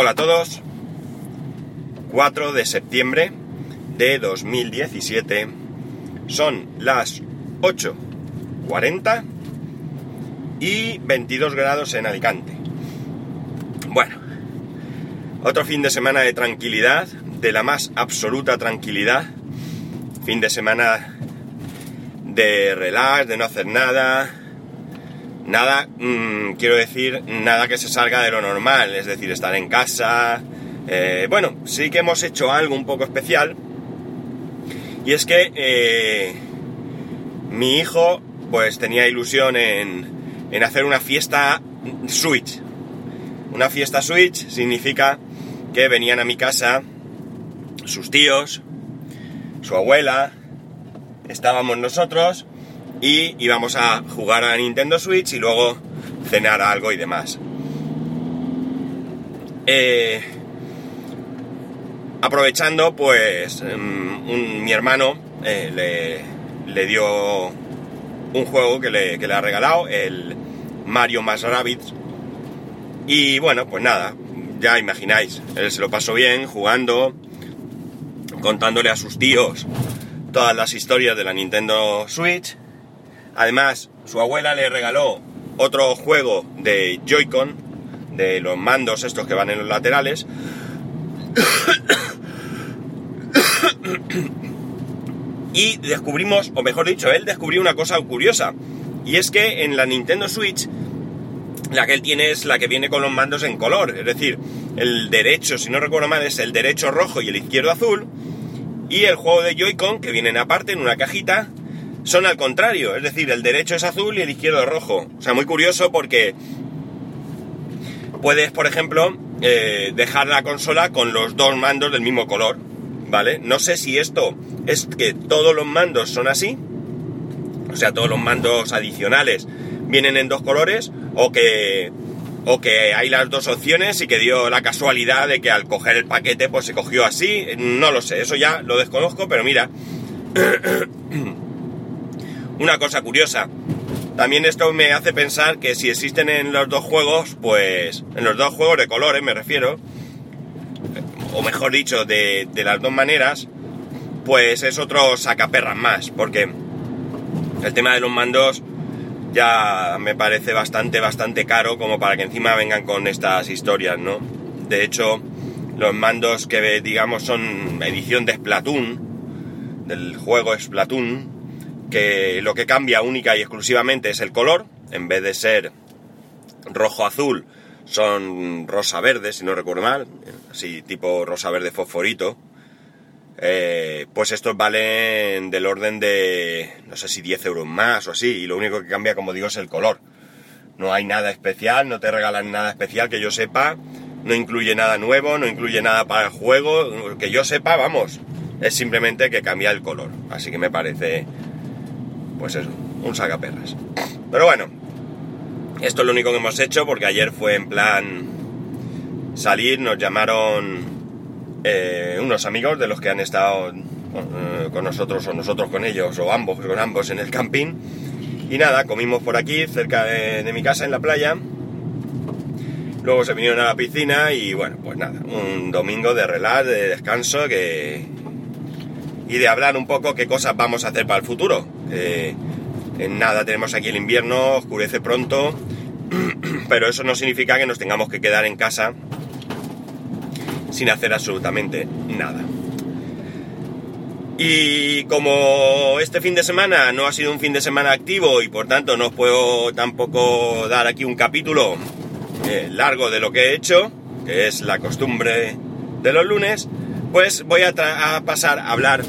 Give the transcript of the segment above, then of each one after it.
Hola a todos. 4 de septiembre de 2017. Son las 8.40 y 22 grados en Alicante. Bueno, otro fin de semana de tranquilidad, de la más absoluta tranquilidad. Fin de semana de relax, de no hacer nada. Nada, mmm, quiero decir, nada que se salga de lo normal, es decir, estar en casa. Eh, bueno, sí que hemos hecho algo un poco especial. Y es que eh, mi hijo, pues tenía ilusión en, en hacer una fiesta Switch. Una fiesta Switch significa que venían a mi casa sus tíos, su abuela, estábamos nosotros y íbamos a jugar a Nintendo Switch y luego cenar algo y demás. Eh, aprovechando, pues um, un, mi hermano eh, le, le, dio un juego que le, que le, ha regalado, el Mario más Rabbids. Y bueno, pues nada, ya imagináis, él se lo pasó bien jugando, contándole a sus tíos todas las historias de la Nintendo Switch. Además, su abuela le regaló otro juego de Joy-Con, de los mandos estos que van en los laterales. y descubrimos, o mejor dicho, él descubrió una cosa curiosa. Y es que en la Nintendo Switch, la que él tiene es la que viene con los mandos en color. Es decir, el derecho, si no recuerdo mal, es el derecho rojo y el izquierdo azul. Y el juego de Joy-Con, que vienen aparte en una cajita, son al contrario. Es decir, el derecho es azul y el izquierdo es rojo. O sea, muy curioso porque puedes, por ejemplo, eh, dejar la consola con los dos mandos del mismo color. ¿Vale? No sé si esto es que todos los mandos son así. O sea, todos los mandos adicionales vienen en dos colores. O que o que hay las dos opciones y que dio la casualidad de que al coger el paquete pues se cogió así, no lo sé, eso ya lo desconozco, pero mira, una cosa curiosa, también esto me hace pensar que si existen en los dos juegos, pues en los dos juegos de colores me refiero, o mejor dicho, de, las dos maneras, pues es otro sacaperras más, porque el tema de los mandos ya me parece bastante, bastante caro como para que encima vengan con estas historias, ¿no? De hecho, los mandos que digamos son edición de Splatoon, del juego Splatoon, que lo que cambia única y exclusivamente es el color, en vez de ser rojo-azul, son rosa-verde, si no recuerdo mal, así tipo rosa-verde fosforito, eh, pues estos valen del orden de, no sé si 10 euros más o así, y lo único que cambia, como digo, es el color. No hay nada especial, no te regalan nada especial que yo sepa, no incluye nada nuevo, no incluye nada para el juego, que yo sepa, vamos, es simplemente que cambia el color. Así que me parece, pues eso, un sacaperras. Pero bueno, esto es lo único que hemos hecho porque ayer fue en plan salir, nos llamaron eh, unos amigos de los que han estado eh, con nosotros o nosotros con ellos o ambos con ambos en el camping y nada, comimos por aquí cerca de, de mi casa en la playa luego se vinieron a la piscina y bueno, pues nada, un domingo de relax, de descanso que... y de hablar un poco qué cosas vamos a hacer para el futuro. En nada tenemos aquí el invierno, oscurece pronto, pero eso no significa que nos tengamos que quedar en casa sin hacer absolutamente nada. Y como este fin de semana no ha sido un fin de semana activo y por tanto no os puedo tampoco dar aquí un capítulo eh, largo de lo que he hecho, que es la costumbre de los lunes, pues voy a, pasar a hablar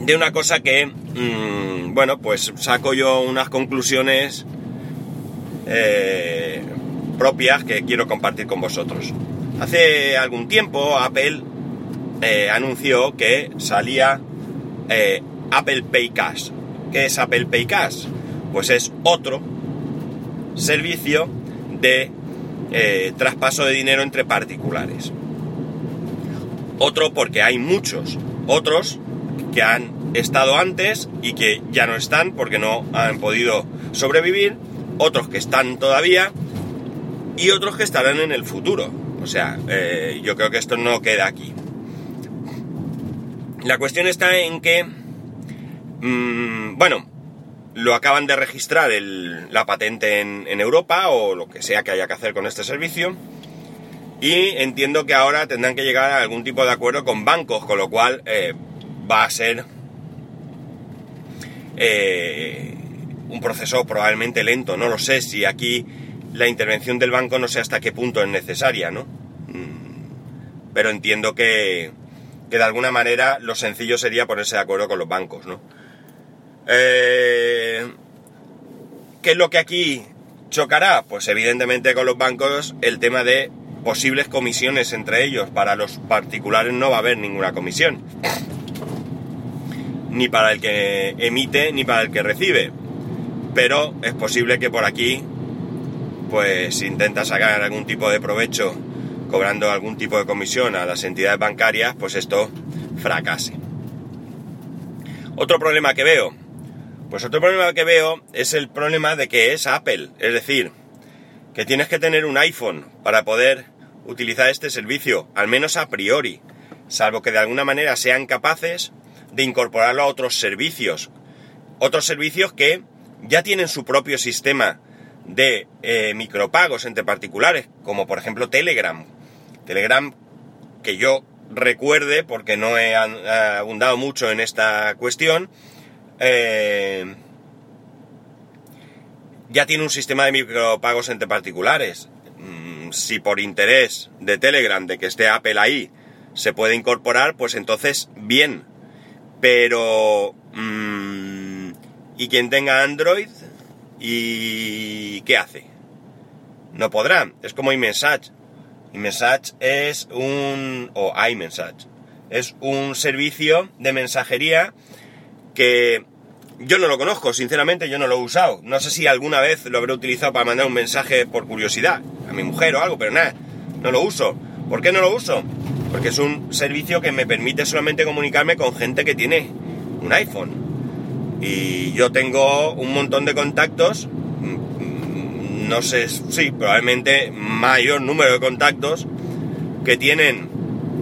de una cosa que, mmm, bueno, pues saco yo unas conclusiones eh, propias que quiero compartir con vosotros. Hace algún tiempo Apple eh, anunció que salía eh, Apple Pay Cash. ¿Qué es Apple Pay Cash? Pues es otro servicio de traspaso de dinero entre particulares. Otro porque hay muchos. Otros que han estado antes y que ya no están porque no han podido sobrevivir. Otros que están todavía y otros que estarán en el futuro. O sea, eh, yo creo que esto no queda aquí. La cuestión está en que, mm, bueno, lo acaban de registrar la patente en, Europa o lo que sea que haya que hacer con este servicio. Y entiendo que ahora tendrán que llegar a algún tipo de acuerdo con bancos, con lo cual eh, va a ser eh, un proceso probablemente lento. No lo sé si aquí la intervención del banco no sé hasta qué punto es necesaria, ¿no? Mm, pero entiendo que, que de alguna manera lo sencillo sería ponerse de acuerdo con los bancos, ¿no? Eh, ¿Qué es lo que aquí chocará? Pues evidentemente con los bancos el tema de posibles comisiones entre ellos. Para los particulares no va a haber ninguna comisión. Ni para el que emite ni para el que recibe. Pero es posible que por aquí pues intenta sacar algún tipo de provecho cobrando algún tipo de comisión a las entidades bancarias, pues esto fracase. Otro problema que veo, pues otro problema que veo es el problema de que es Apple, es decir, que tienes que tener un iPhone para poder utilizar este servicio, al menos a priori, salvo que de alguna manera sean capaces de incorporarlo a otros servicios. Otros servicios que ya tienen su propio sistema de eh, micropagos entre particulares, como por ejemplo Telegram. Telegram, que yo recuerde, porque no he abundado mucho en esta cuestión, eh, ya tiene un sistema de micropagos entre particulares. Si por interés de Telegram, de que esté Apple ahí, se puede incorporar, pues entonces bien. Pero... Mm, ¿Y quien tenga Android? ¿Y qué hace? No podrá. Es como iMessage. iMessage es un... o iMessage. Es un servicio de mensajería que yo no lo conozco, sinceramente yo no lo he usado. No sé si alguna vez lo habré utilizado para mandar un mensaje por curiosidad a mi mujer o algo, pero nada, no lo uso. ¿Por qué no lo uso? Porque es un servicio que me permite solamente comunicarme con gente que tiene un iPhone. Y yo tengo un montón de contactos, mm, no sé, sí, probablemente mayor número de contactos que tienen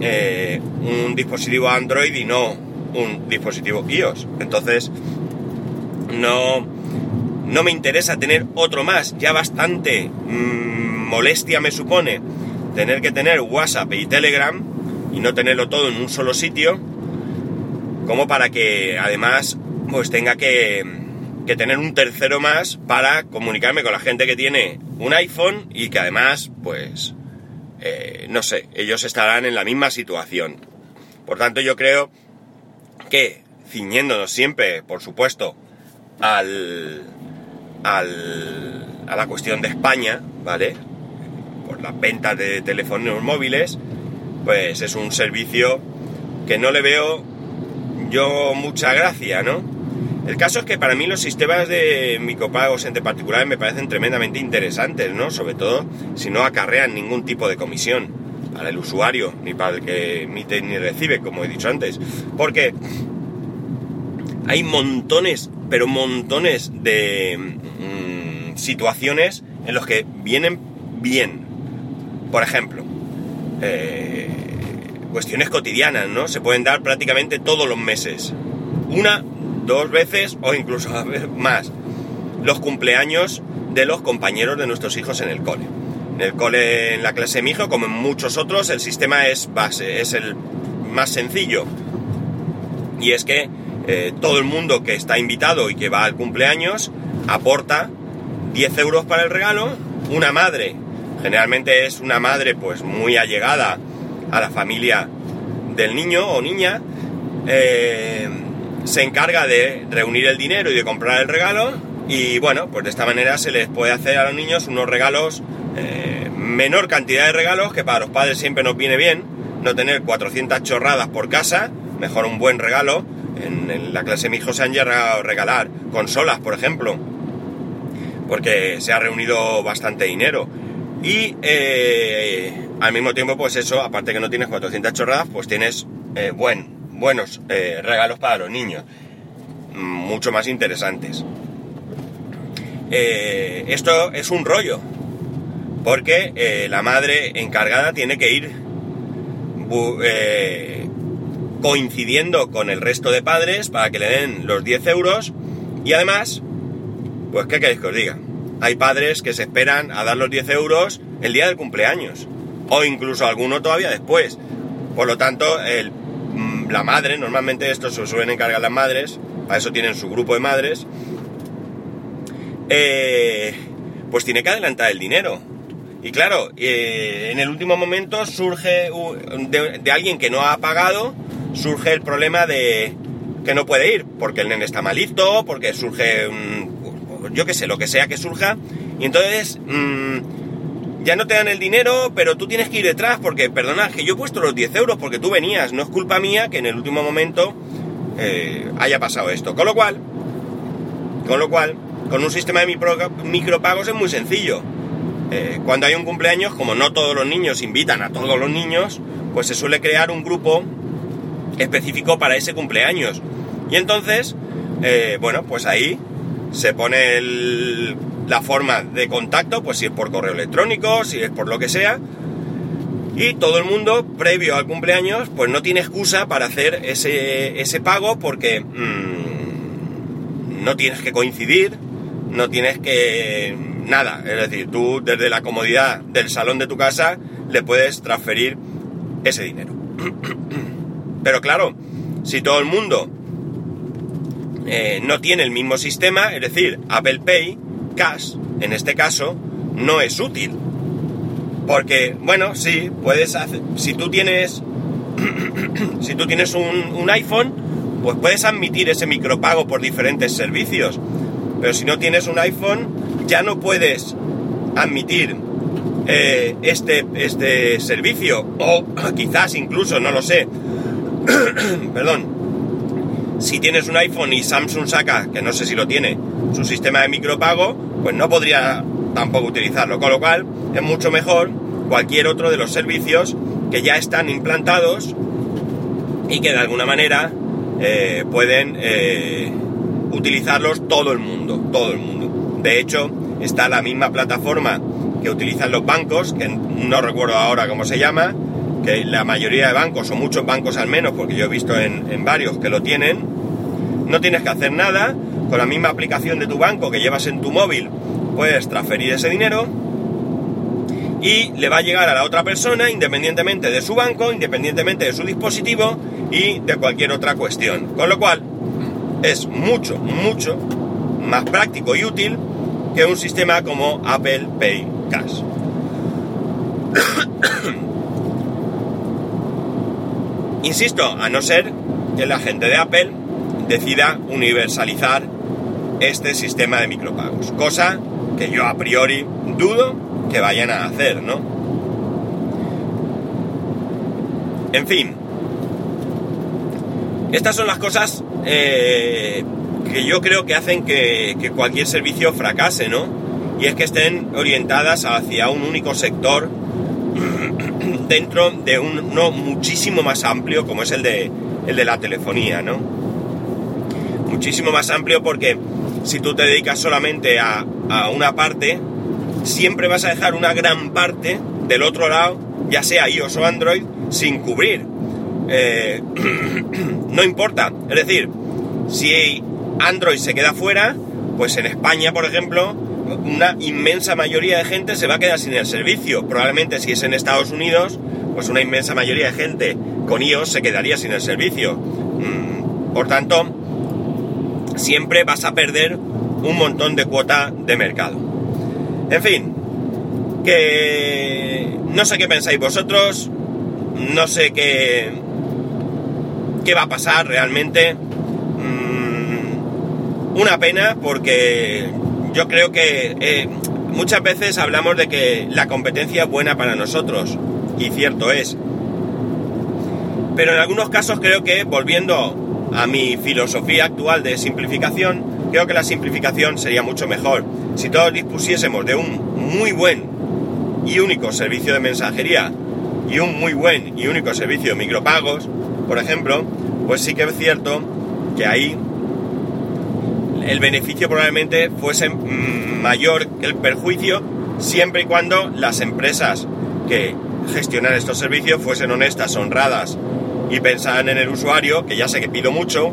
eh, un dispositivo Android y no un dispositivo iOS. Entonces, no, no me interesa tener otro más. Ya bastante mm, molestia me supone tener que tener WhatsApp y Telegram y no tenerlo todo en un solo sitio, como para que además pues tenga que, que tener un tercero más para comunicarme con la gente que tiene un iPhone y que además pues eh, no sé, ellos estarán en la misma situación. Por tanto, yo creo que, ciñéndonos siempre, por supuesto, al, al, a la cuestión de España, ¿vale? Por las ventas de teléfonos móviles, pues es un servicio que no le veo yo mucha gracia, ¿no? El caso es que para mí los sistemas de micropagos entre particulares me parecen tremendamente interesantes, ¿no? Sobre todo si no acarrean ningún tipo de comisión para el usuario, ni para el que emite ni recibe, como he dicho antes. Porque hay montones, pero montones de mm, situaciones en los que vienen bien. Por ejemplo, eh, cuestiones cotidianas, ¿no? Se pueden dar prácticamente todos los meses. Una, dos veces o incluso más. Los cumpleaños de los compañeros de nuestros hijos en el cole. En el cole, en la clase de hijo, como en muchos otros, el sistema es base, es el más sencillo. Y es que eh, todo el mundo que está invitado y que va al cumpleaños aporta 10 euros para el regalo. Una madre, generalmente es una madre pues muy allegada a la familia del niño o niña, eh, se encarga de reunir el dinero y de comprar el regalo. Y bueno, pues de esta manera se les puede hacer a los niños unos regalos eh, menor cantidad de regalos, que para los padres siempre nos viene bien, no tener 400 chorradas por casa, mejor un buen regalo. En, la clase de mi hijo se han llegado a regalar consolas, por ejemplo, porque se ha reunido bastante dinero. Y eh, al mismo tiempo, pues eso, aparte que no tienes 400 chorradas, pues tienes eh, buen, buenos regalos para los niños, mucho más interesantes. esto es un rollo, porque eh, la madre encargada tiene que ir eh, coincidiendo con el resto de padres para que le den los 10 euros y además, pues ¿qué queréis que os diga? Hay padres que se esperan a dar los 10 euros el día del cumpleaños o incluso alguno todavía después. Por lo tanto, mm, la madre, normalmente esto se suelen encargar las madres, para eso tienen su grupo de madres, eh, pues tiene que adelantar el dinero. Y claro, eh, en el último momento surge de, alguien que no ha pagado, surge el problema de que no puede ir, porque el nene está malito, porque surge, yo qué sé, lo que sea que surja, y entonces mm, ya no te dan el dinero, pero tú tienes que ir detrás, porque perdona, que yo he puesto los 10 euros porque tú venías, no es culpa mía que en el último momento eh, haya pasado esto. Con lo cual, con lo cual, con un sistema de micropagos es muy sencillo. Eh, cuando hay un cumpleaños, como no todos los niños invitan a todos los niños, pues se suele crear un grupo específico para ese cumpleaños. Y entonces, eh, bueno, pues ahí se pone la forma de contacto, pues si es por correo electrónico, si es por lo que sea, y todo el mundo, previo al cumpleaños, pues no tiene excusa para hacer ese, ese pago porque mm, no tienes que coincidir, no tienes que... nada, es decir, tú desde la comodidad del salón de tu casa le puedes transferir ese dinero. Pero claro, si todo el mundo eh, no tiene el mismo sistema, es decir, Apple Pay, Cash, en este caso, no es útil. Porque, bueno, sí, puedes hacer. Si tú tienes. si tú tienes un, iPhone, pues puedes admitir ese micropago por diferentes servicios. Pero si no tienes un iPhone, ya no puedes admitir eh, este, este servicio. O quizás incluso, no lo sé. Perdón. Si tienes un iPhone y Samsung saca, que no sé si lo tiene, su sistema de micropago, pues no podría tampoco utilizarlo. Con lo cual, es mucho mejor cualquier otro de los servicios que ya están implantados y que de alguna manera eh, pueden eh, utilizarlos todo el mundo, todo el mundo. De hecho, está la misma plataforma que utilizan los bancos, que no recuerdo ahora cómo se llama, la mayoría de bancos, o muchos bancos al menos, porque yo he visto en varios que lo tienen, no tienes que hacer nada, con la misma aplicación de tu banco que llevas en tu móvil, puedes transferir ese dinero y le va a llegar a la otra persona independientemente de su banco, independientemente de su dispositivo y de cualquier otra cuestión. Con lo cual es mucho, mucho más práctico y útil que un sistema como Apple Pay Cash. Insisto, a no ser que la gente de Apple decida universalizar este sistema de micropagos, cosa que yo a priori dudo que vayan a hacer, ¿no? En fin, estas son las cosas eh, que yo creo que hacen que, que, cualquier servicio fracase, ¿no? Y es que estén orientadas hacia un único sector dentro de uno muchísimo más amplio como es el de, el de la telefonía, ¿no? Muchísimo más amplio porque si tú te dedicas solamente a, a una parte, siempre vas a dejar una gran parte del otro lado, ya sea iOS o Android, sin cubrir. Eh, no importa. Es decir, si Android se queda fuera, pues en España, por ejemplo, una inmensa mayoría de gente se va a quedar sin el servicio. Probablemente si es en Estados Unidos, pues una inmensa mayoría de gente con iOS se quedaría sin el servicio. Mm, por tanto, siempre vas a perder un montón de cuota de mercado. En fin, que no sé qué pensáis vosotros, no sé qué, qué va a pasar realmente. Mm, una pena porque yo creo que eh, muchas veces hablamos de que la competencia es buena para nosotros, y cierto es. Pero en algunos casos creo que, volviendo a mi filosofía actual de simplificación, creo que la simplificación sería mucho mejor. Si todos dispusiésemos de un muy buen y único servicio de mensajería y un muy buen y único servicio de micropagos, por ejemplo, pues sí que es cierto que ahí el beneficio probablemente fuese mayor que el perjuicio siempre y cuando las empresas que gestionan estos servicios fuesen honestas, honradas y pensaran en el usuario, que ya sé que pido mucho,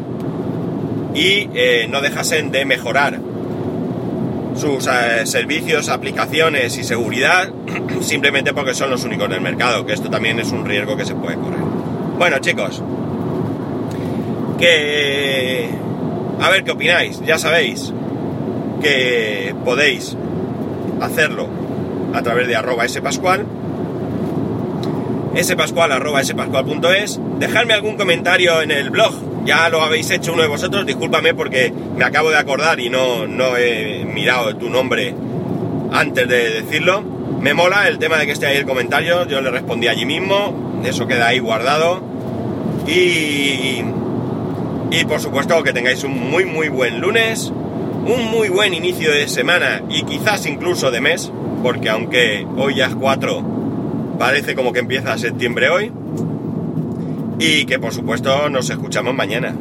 y eh, no dejasen de mejorar sus eh, servicios, aplicaciones y seguridad simplemente porque son los únicos del mercado, que esto también es un riesgo que se puede correr. Bueno chicos, que... A ver qué opináis, ya sabéis que podéis hacerlo a través de arroba spascual spascual arroba spascual.es dejadme algún comentario en el blog ya lo habéis hecho uno de vosotros, discúlpame porque me acabo de acordar y no, no he mirado tu nombre antes de decirlo. Me mola el tema de que esté ahí el comentario, yo le respondí allí mismo, eso queda ahí guardado. Y, y por supuesto que tengáis un muy muy buen lunes, un muy buen inicio de semana y quizás incluso de mes, porque aunque hoy ya es 4, parece como que empieza septiembre hoy y que por supuesto nos escuchamos mañana.